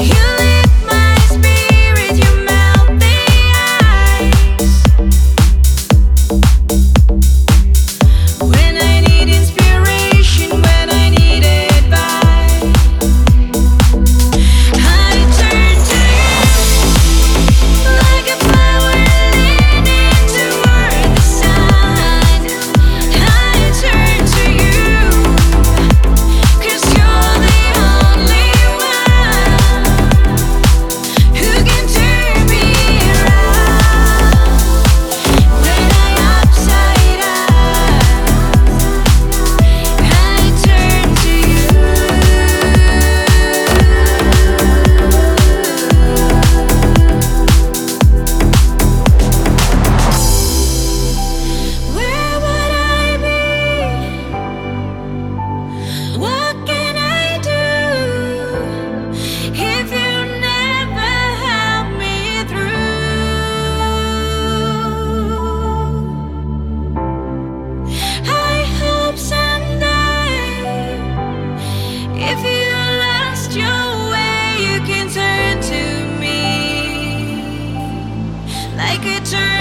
You It turn